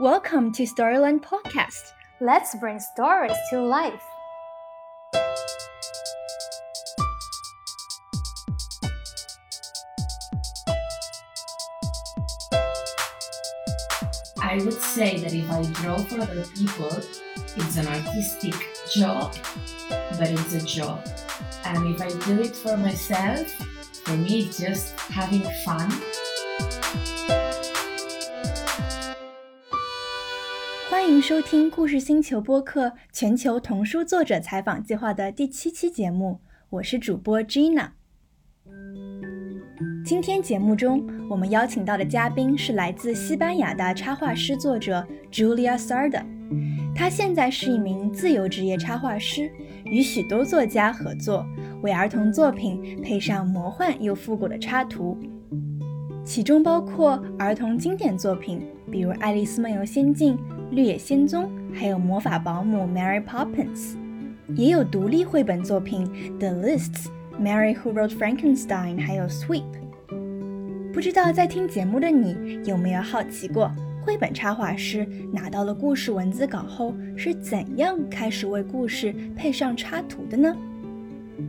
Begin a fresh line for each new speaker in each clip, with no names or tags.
Welcome to Storyland Podcast.
Let's bring stories to life.
I would say that if I draw for other people, it's an artistic job, but it's a job. And if I do it for myself, for me, it's just having fun.
收听故事星球播客全球童书作者采访计划的第七期节目，我是主播 Gina。今天节目中，我们邀请到的嘉宾是来自西班牙的插画师作者 Julia Sarda。她现在是一名自由职业插画师，与许多作家合作，为儿童作品配上魔幻又复古的插图，其中包括儿童经典作品，比如《爱丽丝梦游仙境》。绿野仙踪，还有魔法保姆 Mary Poppins，也有独立绘本作品 The Lists、Mary Who Wrote Frankenstein，还有 Sweep。不知道在听节目的你有没有好奇过，绘本插画师拿到了故事文字稿后是怎样开始为故事配上插图的呢？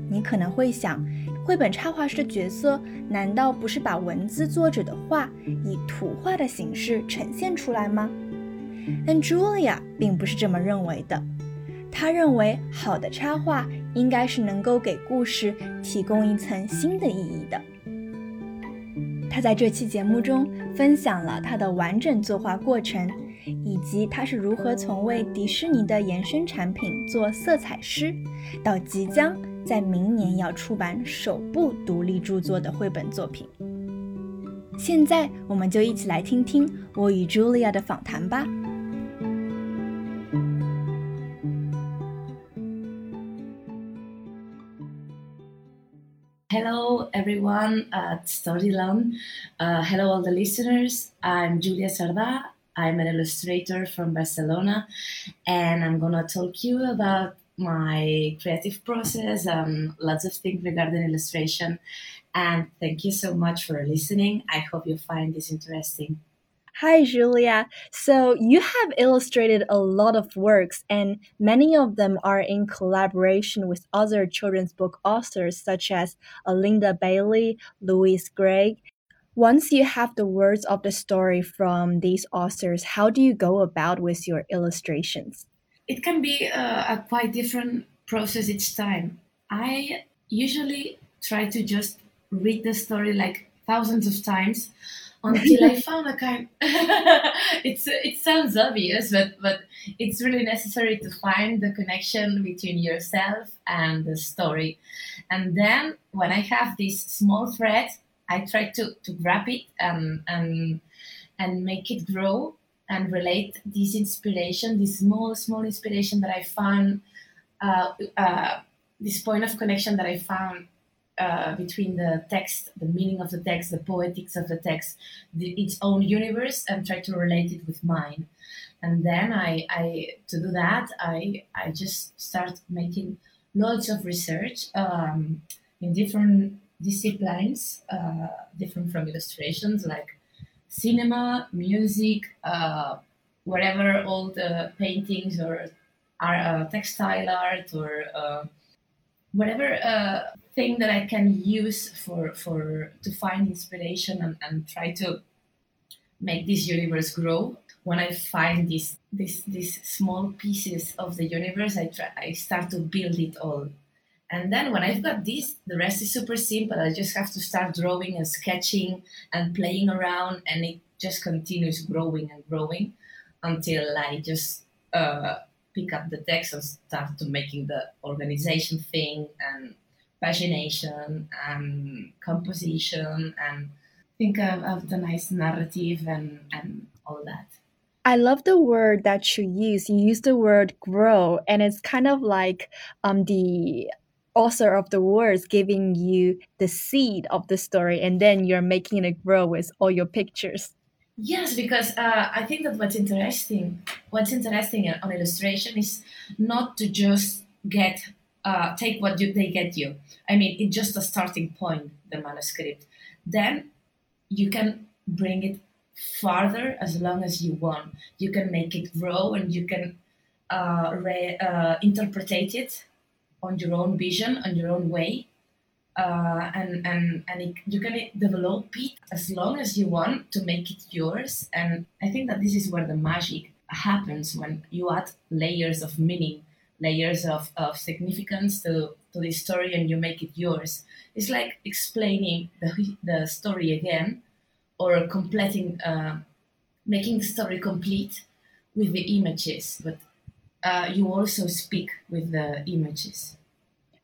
你可能会想，绘本插画师的角色难道不是把文字作者的画以图画的形式呈现出来吗？但 Julia 并不是这么认为的。她认为，好的插画应该是能够给故事提供一层新的意义的。她在这期节目中分享了她的完整作画过程，以及她是如何从为迪士尼的延伸产品做色彩师，到即将在明年要出版首部独立著作的绘本作品。现在，我们就一起来听听我与 Julia 的访谈吧。
Hello, everyone at Storyland. Uh, hello, all the listeners. I'm Julia Sarda. I'm an illustrator from Barcelona, and I'm gonna talk you about my creative process and lots of things regarding illustration. And thank you so much for listening. I hope you find this interesting.
Hi, Julia. So you have illustrated a lot of works, and many of them are in collaboration with other children's book authors such as Linda Bailey, Louise Greig. Once you have the words of the story from these authors, how do you go about with your illustrations?
It can be a, a quite different process each time. I usually try to just read the story like thousands of times until I found a kind. it's it sounds obvious, but but it's really necessary to find the connection between yourself and the story, and then when I have this small thread, I try to to grab it and and and make it grow and relate this inspiration, this small small inspiration that I found, uh, uh, this point of connection that I found uh, between the text, the meaning of the text, the poetics of the text, the, its own universe, and try to relate it with mine. And then I, I to do that, I, I just start making lots of research um, in different disciplines, uh, different from illustrations like cinema, music, uh, whatever, all the paintings or uh, textile art or uh, whatever thing that I can use for for to find inspiration and, and try to make this universe grow. When I find these these these small pieces of the universe, I try I start to build it all. And then when I've got this, the rest is super simple. I just have to start drawing and sketching and playing around, and it just continues growing and growing until I just uh, pick up the text and start to making the organization thing and pagination and composition and think of, of the nice narrative and, and all that.
I love the word that you use. You use the word grow, and it's kind of like um, the author of the words giving you the seed of the story, and then you're making it grow with all your pictures.
Yes, because uh, I think that what's interesting, what's interesting on illustration is not to just get uh, take what you, they get you. I mean, it's just a starting point, the manuscript. Then you can bring it farther as long as you want. You can make it grow and you can uh, re- uh, interpret it on your own vision, on your own way. Uh, and and and it, you can develop it as long as you want to make it yours. And I think that this is where the magic happens when you add layers of meaning, layers of, of significance to, to the story and you make it yours. It's like explaining the, the story again or completing, uh, making the story complete with the images, but uh, you also speak with the images.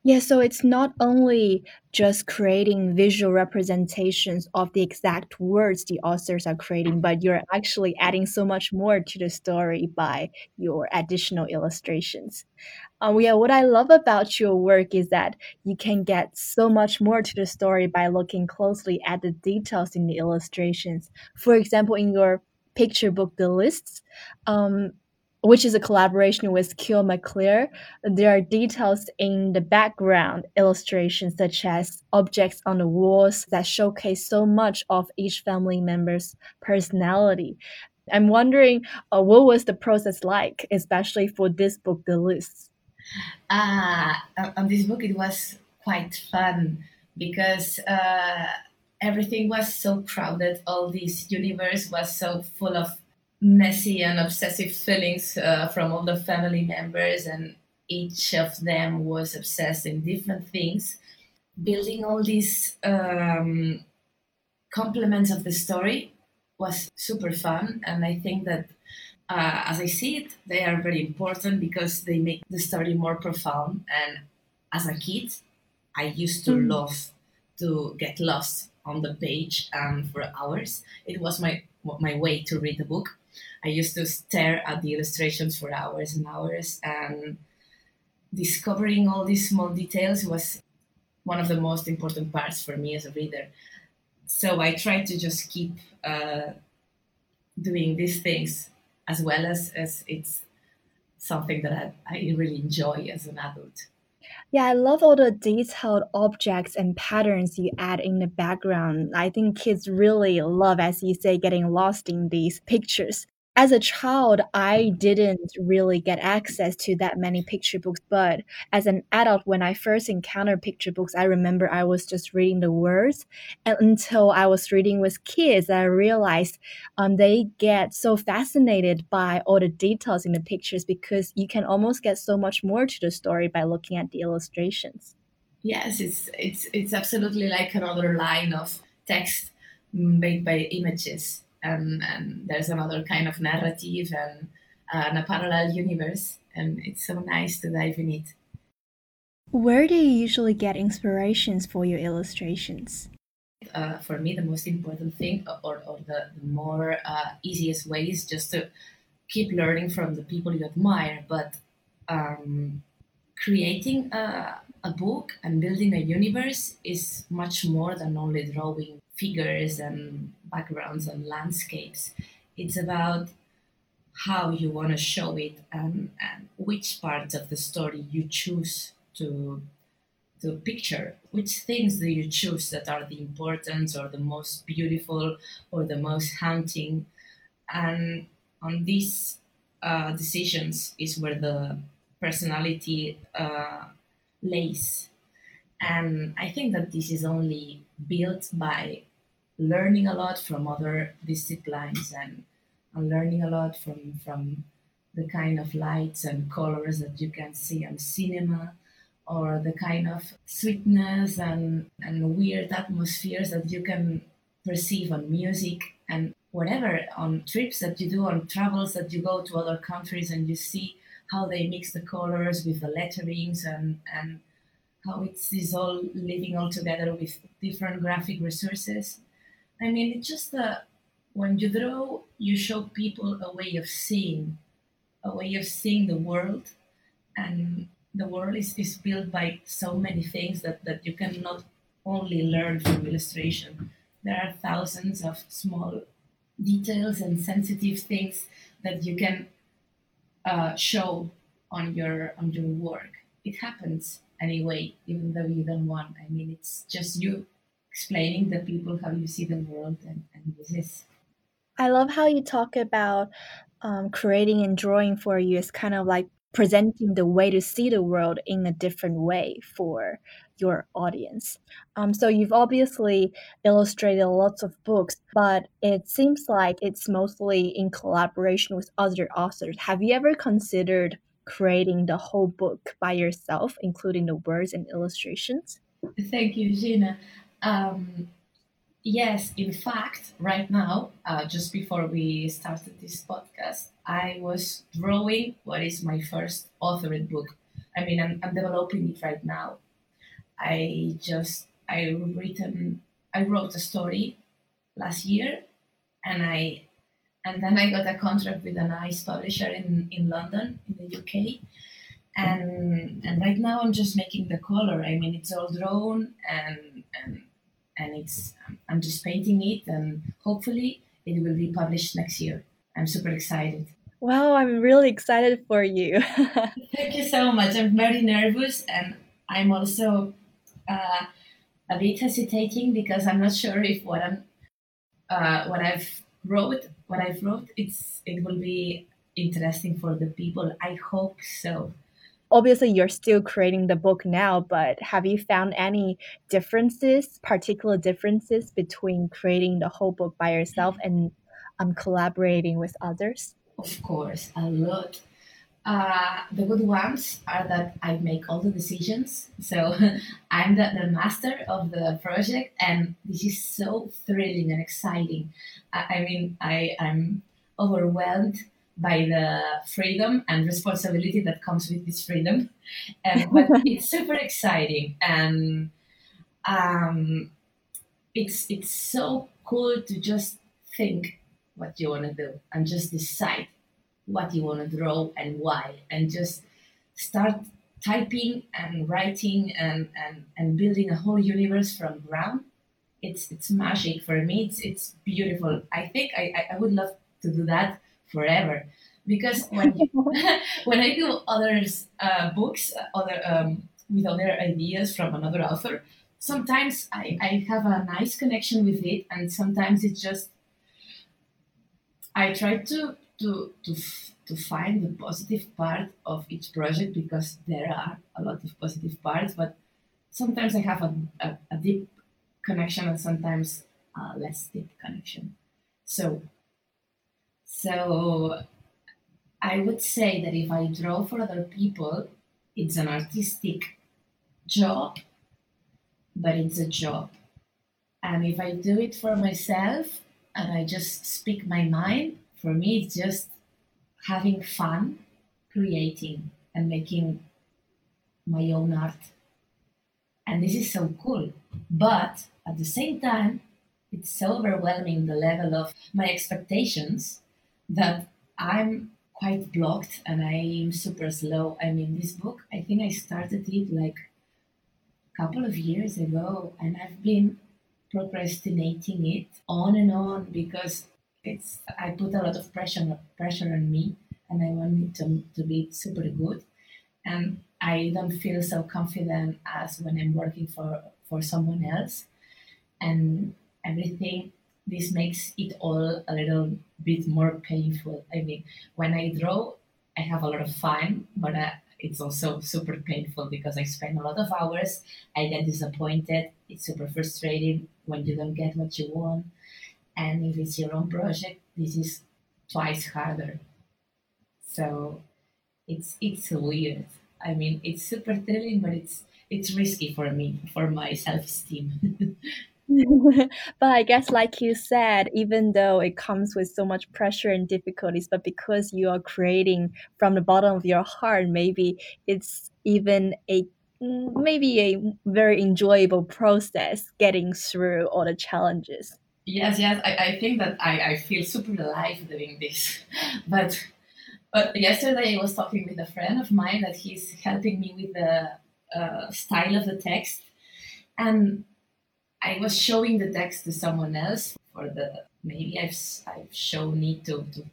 Yeah, so it's not only just creating visual representations of the exact words the authors are creating, but you're actually adding so much more to the story by your additional illustrations. Um, yeah, what I love about your work is that you can get so much more to the story by looking closely at the details in the illustrations. For example, in your picture book, The Liszts, um, which is a collaboration with Kyo Maclear. There are details in the background illustrations, such as objects on the walls that showcase so much of each family member's personality. I'm wondering uh, what was the process like, especially for this book, The List.
Uh, on this book, it was quite fun because uh, everything was so crowded. All this universe was so full of messy and obsessive feelings uh, from all the family members, and each of them was obsessed in different things. Building all these um, complements of the story was super fun, and I think that. Uh, as I see it, they are very important because they make the story more profound. And as a kid, I used to mm. love to get lost on the page um, for hours. It was my my way to read the book. I used to stare at the illustrations for hours and hours, and discovering all these small details was one of the most important parts for me as a reader. So I try to just keep uh, doing these things as well as, as it's something that I, I really enjoy as an adult.
Yeah, I love all the detailed objects and patterns you add in the background. I think kids really love, as you say, getting lost in these pictures as a child, I didn't really get access to that many picture books. But as an adult, when I first encountered picture books, I remember I was just reading the words. And until I was reading with kids, I realized um, they get so fascinated by all the details in the pictures because you can almost get so much more to the story by looking at the illustrations.
Yes, it's it's it's absolutely like another line of text made by images and, and there's another kind of narrative and, and a parallel universe, and it's so nice to dive in it.
Where do you usually get inspirations for your illustrations?
Uh, for me, the most important thing, or, or the, the more uh, easiest way, is just to keep learning from the people you admire. But um, creating a, a book and building a universe is much more than only drawing figures and backgrounds and landscapes. It's about how you want to show it and, and which parts of the story you choose to to picture. Which things do you choose that are the important or the most beautiful or the most haunting? And on these uh, decisions is where the personality uh, lays. And i think that this is only built by learning a lot from other disciplines and, and learning a lot from from the kind of lights and colors that you can see on cinema or the kind of sweetness and, and weird atmospheres that you can perceive on music and whatever on trips that you do on travels that you go to other countries and you see how they mix the colors with the letterings and and how it's is all living all together with different graphic resources I mean, it's just that when you draw, you show people a way of seeing, a way of seeing the world, and the world is, is built by so many things that, that you cannot only learn from illustration. There are thousands of small details and sensitive things that you can uh, show on your on your work. It happens anyway, even though you don't want. I mean, it's just you explaining the people how you see the world and, and this is
I love how you talk about um, creating and drawing for you is kind of like presenting the way to see the world in a different way for your audience. Um, so you've obviously illustrated lots of books, but it seems like it's mostly in collaboration with other authors. Have you ever considered creating the whole book by yourself, including the words and illustrations?
Thank you, Gina. Um, yes, in fact, right now, uh, just before we started this podcast, I was drawing what is my first authored book. I mean, I'm, I'm developing it right now. I just I written I wrote a story last year, and I and then I got a contract with a nice publisher in, in London, in the UK. And and right now I'm just making the color. I mean, it's all drawn and and and it's I'm just painting it, and hopefully it will be published next year. I'm super excited.
Wow, I'm really excited for you.
Thank you so much. I'm very nervous, and I'm also uh, a bit hesitating because I'm not sure if what I'm uh, what I've wrote what I've wrote it's it will be interesting for the people. I hope so.
Obviously, you're still creating the book now, but have you found any differences, particular differences between creating the whole book by yourself and um, collaborating with others?
Of course, a lot. Uh, the good ones are that I make all the decisions. So I'm the, the master of the project, and this is so thrilling and exciting. I, I mean, I, I'm overwhelmed by the freedom and responsibility that comes with this freedom. And, but it's super exciting, and um, it's it's so cool to just think what you want to do and just decide what you want to draw and why, and just start typing and writing and, and, and building a whole universe from ground. It's it's magic for me. It's it's beautiful. I think I, I would love to do that forever because when when I do others uh, books, other um, with other ideas from another author, sometimes I, I have a nice connection with it, and sometimes it's just I try to to to to find the positive part of each project because there are a lot of positive parts, but sometimes I have a, a, a deep connection and sometimes a less deep connection. So so I would say that if I draw for other people, it's an artistic job, but it's a job. And if I do it for myself and I just speak my mind, for me, it's just having fun creating and making my own art. And this is so cool. But at the same time, it's so overwhelming the level of my expectations that I'm quite blocked and I'm super slow. I mean, this book, I think I started it like a couple of years ago and I've been procrastinating it on and on because it's I put a lot of pressure pressure on me, and I want it to, to be super good, and I don't feel so confident as when I'm working for for someone else, and everything. This makes it all a little bit more painful. I mean, when I draw, I have a lot of fun, but uh, it's also super painful because I spend a lot of hours. I get disappointed. It's super frustrating when you don't get what you want. And if it's your own project, this is twice harder. So it's it's weird. I mean, it's super thrilling, but it's it's risky for me for my self esteem.
but I guess, like you said, even though it comes with so much pressure and difficulties, but because you are creating from the bottom of your heart, maybe it's even a maybe a very enjoyable process getting through all the challenges.
Yes, yes. I, I think that I, I feel super alive doing this. But but yesterday I was talking with a friend of mine that he's helping me with the uh, style of the text. And I was showing the text to someone else for the maybe I've I've shown it to, to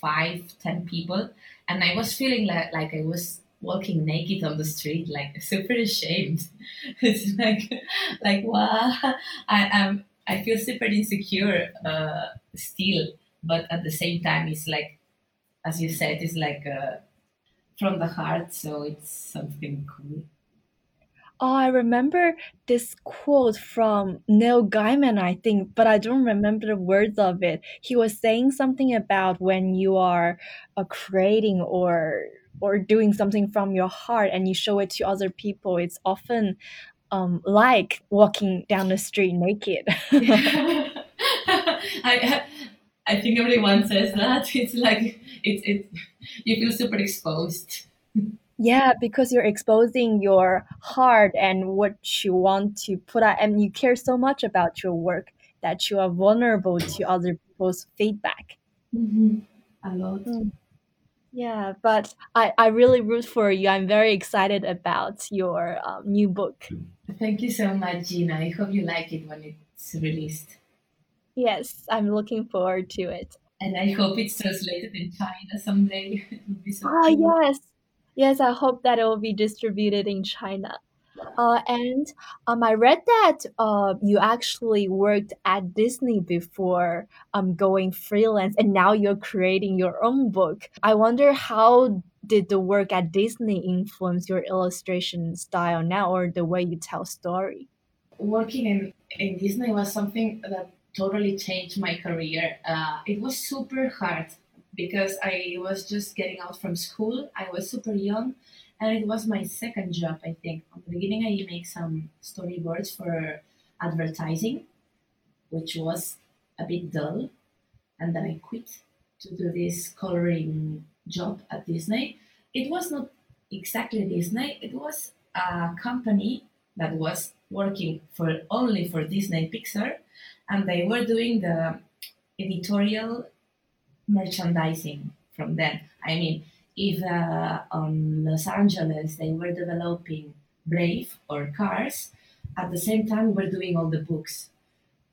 five, ten people, and I was feeling like like I was walking naked on the street, like super ashamed. it's like like wow, I am I feel super insecure uh, still but at the same time, it's like, as you said, it's like uh, from the heart. So it's something cool.
Oh, I remember this quote from Neil Gaiman, I think, but I don't remember the words of it. He was saying something about when you are uh, creating or or doing something from your heart and you show it to other people, it's often um, like walking down the street naked.
I I think everyone says that. It's like it's it you feel super exposed.
Yeah, because you're exposing your heart and what you want to put out, and you care so much about your work that you are vulnerable to other people's feedback.
Mm-hmm. A lot.
Mm. Yeah, but I, I really root for you. I'm very excited about your um, new book.
Thank you so much, Gina. I hope you like it when it's released.
Yes, I'm looking forward to it.
And I hope it's translated in China someday.
so oh, cool. yes. Yes, I hope that it will be distributed in China. Uh, and um, I read that uh, you actually worked at Disney before um, going freelance, and now you're creating your own book. I wonder how did the work at Disney influence your illustration style now, or the way you tell story?
Working in, in Disney was something that totally changed my career. Uh, it was super hard because I was just getting out from school. I was super young, and it was my second job. I think at the beginning I make some storyboards for advertising, which was a bit dull, and then I quit to do this coloring job at Disney. It was not exactly Disney. It was a company that was working for only for Disney Pixar, and they were doing the editorial merchandising from them. I mean, if uh, on Los Angeles they were developing Brave or Cars, at the same time we're doing all the books.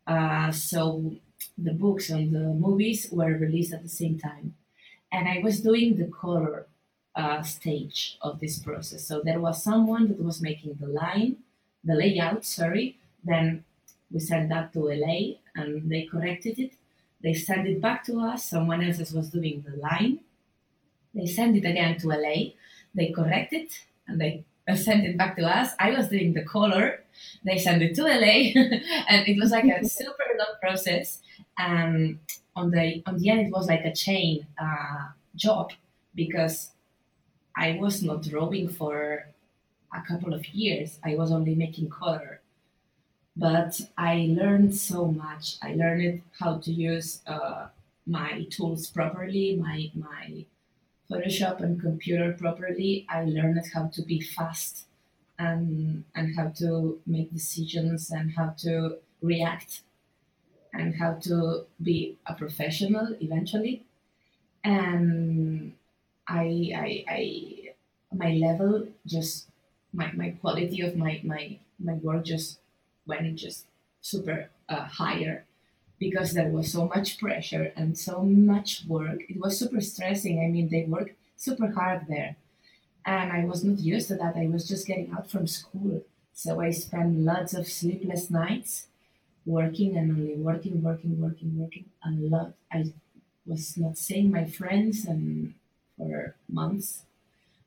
Uh, so the books and the movies were released at the same time, and I was doing the color uh, stage of this process. So there was someone that was making the line, the layout. Sorry. Then we sent that to LA, and they corrected it they send it back to us. Someone else was doing the line. They send it again to LA. They correct it and they send it back to us. I was doing the color. They send it to LA, and it was like a super long process. And on the on the end, it was like a chain uh, job because I was not drawing for a couple of years. I was only making color but I learned so much. I learned how to use uh, my tools properly, my my Photoshop and computer properly. I learned how to be fast and and how to make decisions and how to react and how to be a professional eventually. And I I, I my level just my, my quality of my, my my work just went just super uh, higher because there was so much pressure and so much work. It was super stressing. I mean, they worked super hard there. And I was not used to that. I was just getting out from school. So I spent lots of sleepless nights working and only working, working, working, working a lot. I was not seeing my friends and for months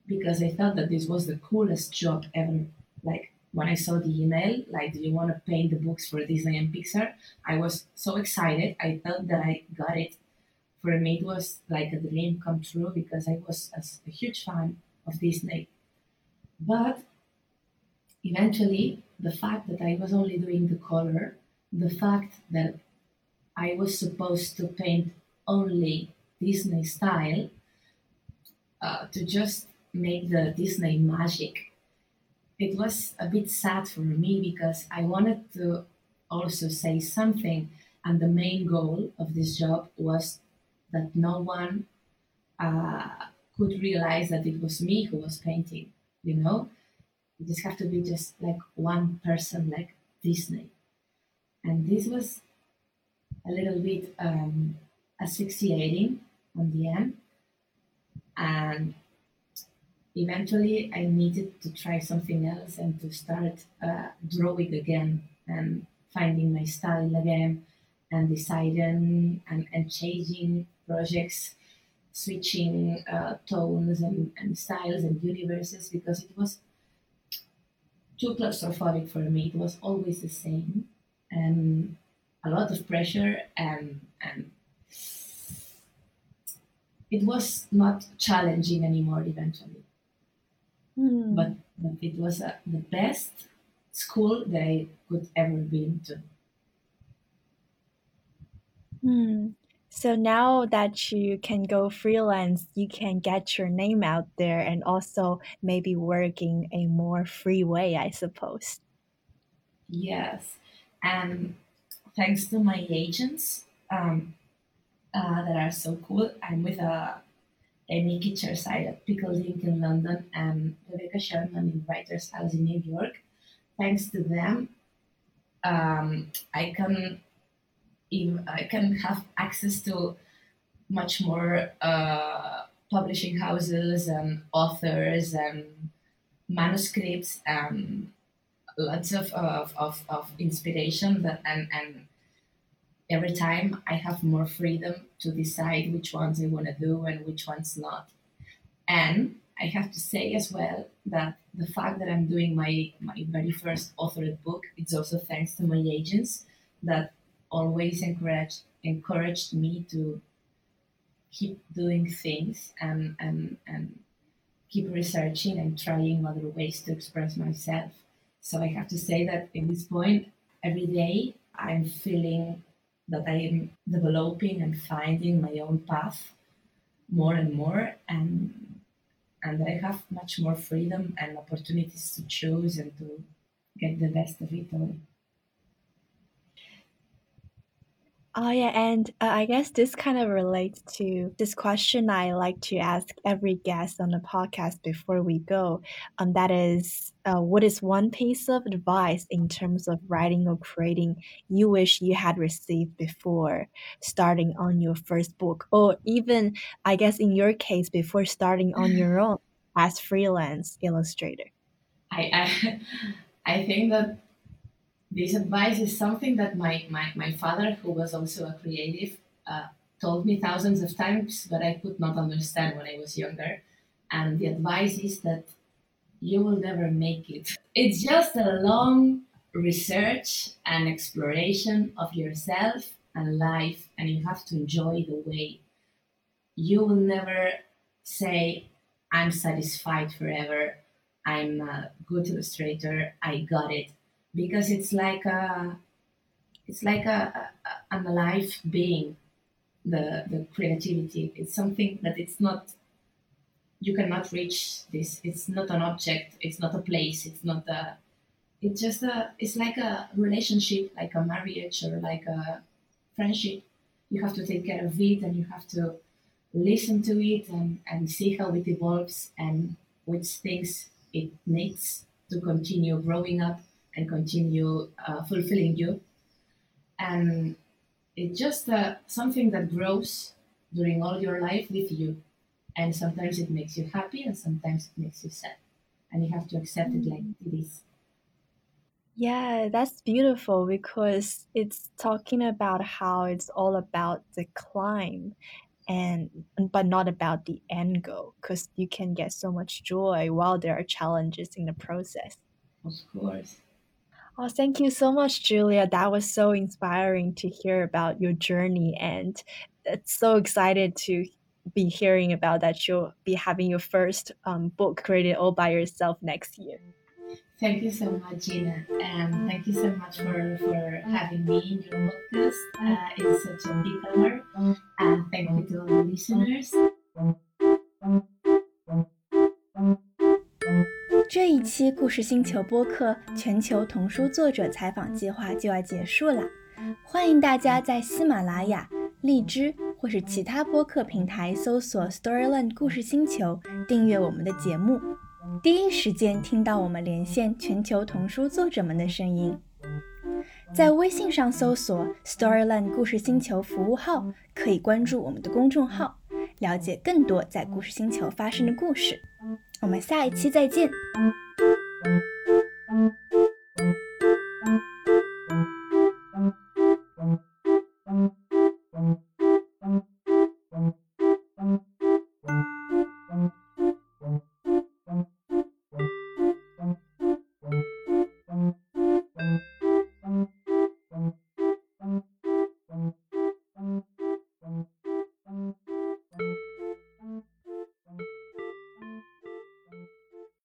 because I thought that this was the coolest job ever. Like when I saw the email, like, do you want to paint the books for Disney and Pixar? I was so excited. I felt that I got it. For me, it was like a dream come true because I was a, a huge fan of Disney. But eventually, the fact that I was only doing the color, the fact that I was supposed to paint only Disney style, uh, to just make the Disney magic it was a bit sad for me because I wanted to also say something, and the main goal of this job was that no one uh, could realize that it was me who was painting. You know, you just have to be just like one person, like Disney, and this was a little bit um, asphyxiating on the end, and eventually I needed to try something else and to start uh, drawing again and finding my style again and deciding and, and changing projects, switching uh, tones and, and styles and universes because it was too claustrophobic for me. It was always the same and a lot of pressure and and it was not challenging anymore eventually.
Mm.
But but it was uh, the best school that I could ever been to.
Hmm. So now that you can go freelance, you can get your name out there and also maybe work in a more free way, I suppose.
Yes, and thanks to my agents um, uh, that are so cool, I'm with a Amy Kitcherside at Pickled Ink in London and Rebecca Sherman in Writers House in New York. Thanks to them, um, I can I can have access to much more uh, publishing houses and authors and manuscripts and lots of, of, of, of inspiration that, and, and every time I have more freedom to decide which ones I want to do and which ones not. And I have to say as well that the fact that I'm doing my, my very first authored book, it's also thanks to my agents that always encouraged encouraged me to keep doing things and and and keep researching and trying other ways to express myself. So I have to say that in this point, every day I'm feeling that I am developing and finding my own path more and more and and I have much more freedom and opportunities to choose and to get the best of it all.
Oh yeah, and uh, I guess this kind of relates to this question I like to ask every guest on the podcast before we go. Um, that is, uh, what is one piece of advice in terms of writing or creating you wish you had received before starting on your first book, or even, I guess, in your case, before starting on your own as freelance illustrator?
I I, I think that this advice is something that my, my, my father, who was also a creative, uh, told me thousands of times, but I could not understand when I was younger. And the advice is that you will never make it. It's just a long research and exploration of yourself and life, and you have to enjoy the way. You will never say, I'm satisfied forever, I'm a good illustrator, I got it because it's like a it's like a, a an alive being the the creativity. It's something that it's not you cannot reach this. It's not an object. It's not a place. It's not a it's just a it's like a relationship like a marriage or like a friendship. You have to take care of it and you have to listen to it and, and see how it evolves and which things it needs to continue growing up and continue uh, fulfilling you. And it's just uh, something that grows during all your life with you. And sometimes it makes you happy and sometimes it makes you sad. And you have to accept it like it is.
Yeah, that's beautiful because it's talking about how it's all about the climb and but not about the end goal because you can get so much joy while there are challenges in the process.
Of course.
Oh, thank you so much, Julia. That was so inspiring to hear about your journey, and it's so excited to be hearing about that you'll be having your first um, book created all by yourself next year.
Thank you so much, Gina, and thank you so much for, for having me in your podcast. Uh, it's such a big honor, and thank you to all the listeners.
这一期故事星球播客全球童书作者采访计划就要结束了，欢迎大家在喜马拉雅、荔枝或是其他播客平台搜索 Storyland 故事星球，订阅我们的节目，第一时间听到我们连线全球童书作者们的声音。在微信上搜索 Storyland 故事星球服务号，可以关注我们的公众号，了解更多在故事星球发生的故事。我们下一期再见。